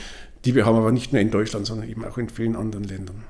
die wir haben, aber nicht nur in Deutschland, sondern eben auch in vielen anderen Ländern.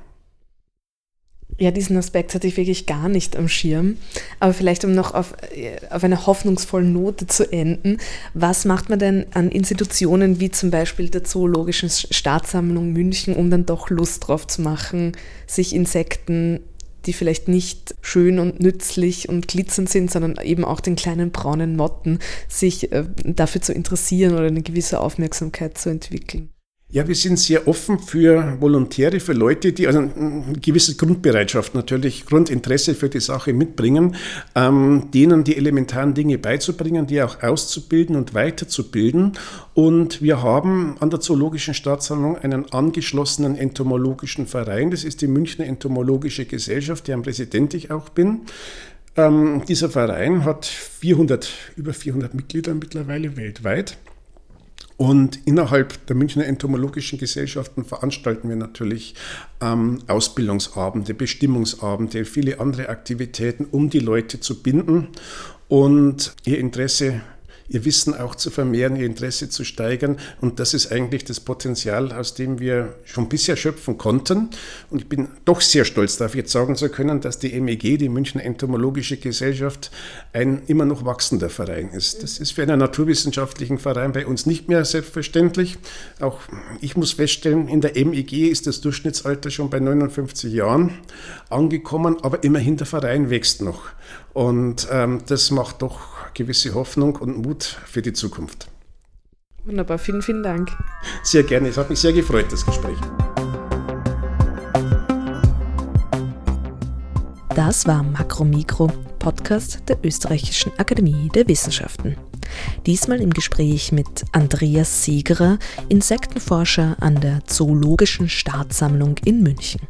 Ja, diesen Aspekt hatte ich wirklich gar nicht am Schirm. Aber vielleicht, um noch auf, äh, auf einer hoffnungsvollen Note zu enden, was macht man denn an Institutionen wie zum Beispiel der Zoologischen Staatssammlung München, um dann doch Lust drauf zu machen, sich Insekten, die vielleicht nicht schön und nützlich und glitzernd sind, sondern eben auch den kleinen braunen Motten, sich äh, dafür zu interessieren oder eine gewisse Aufmerksamkeit zu entwickeln? Ja, wir sind sehr offen für Volontäre, für Leute, die also eine gewisse Grundbereitschaft, natürlich Grundinteresse für die Sache mitbringen, ähm, denen die elementaren Dinge beizubringen, die auch auszubilden und weiterzubilden. Und wir haben an der Zoologischen Staatssammlung einen angeschlossenen entomologischen Verein. Das ist die Münchner Entomologische Gesellschaft, deren Präsident ich auch bin. Ähm, dieser Verein hat 400, über 400 Mitglieder mittlerweile weltweit. Und innerhalb der Münchner Entomologischen Gesellschaften veranstalten wir natürlich ähm, Ausbildungsabende, Bestimmungsabende, viele andere Aktivitäten, um die Leute zu binden. Und ihr Interesse ihr Wissen auch zu vermehren, ihr Interesse zu steigern. Und das ist eigentlich das Potenzial, aus dem wir schon bisher schöpfen konnten. Und ich bin doch sehr stolz darauf, jetzt sagen zu können, dass die MEG, die Münchner Entomologische Gesellschaft, ein immer noch wachsender Verein ist. Das ist für einen naturwissenschaftlichen Verein bei uns nicht mehr selbstverständlich. Auch ich muss feststellen, in der MEG ist das Durchschnittsalter schon bei 59 Jahren angekommen, aber immerhin der Verein wächst noch. Und ähm, das macht doch gewisse Hoffnung und Mut für die Zukunft. Wunderbar, vielen, vielen Dank. Sehr gerne, es hat mich sehr gefreut, das Gespräch. Das war Makromikro, Podcast der Österreichischen Akademie der Wissenschaften. Diesmal im Gespräch mit Andreas Segerer, Insektenforscher an der Zoologischen Staatssammlung in München.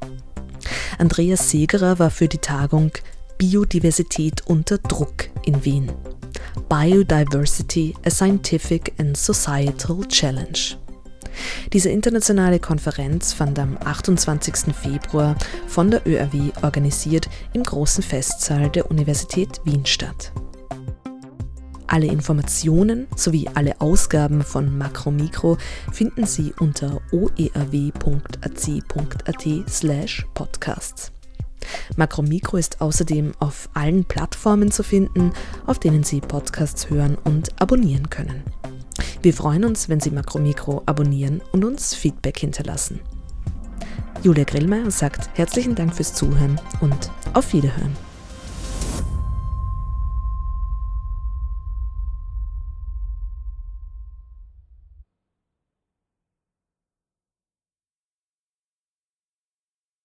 Andreas Segerer war für die Tagung Biodiversität unter Druck in Wien. Biodiversity, a Scientific and Societal Challenge. Diese internationale Konferenz fand am 28. Februar von der ÖRW organisiert im großen Festsaal der Universität Wien statt. Alle Informationen sowie alle Ausgaben von Makromikro finden Sie unter oerw.ac.at slash podcasts. Makromikro ist außerdem auf allen Plattformen zu finden, auf denen Sie Podcasts hören und abonnieren können. Wir freuen uns, wenn Sie Makromikro abonnieren und uns Feedback hinterlassen. Julia Grillmeier sagt herzlichen Dank fürs Zuhören und auf Wiederhören.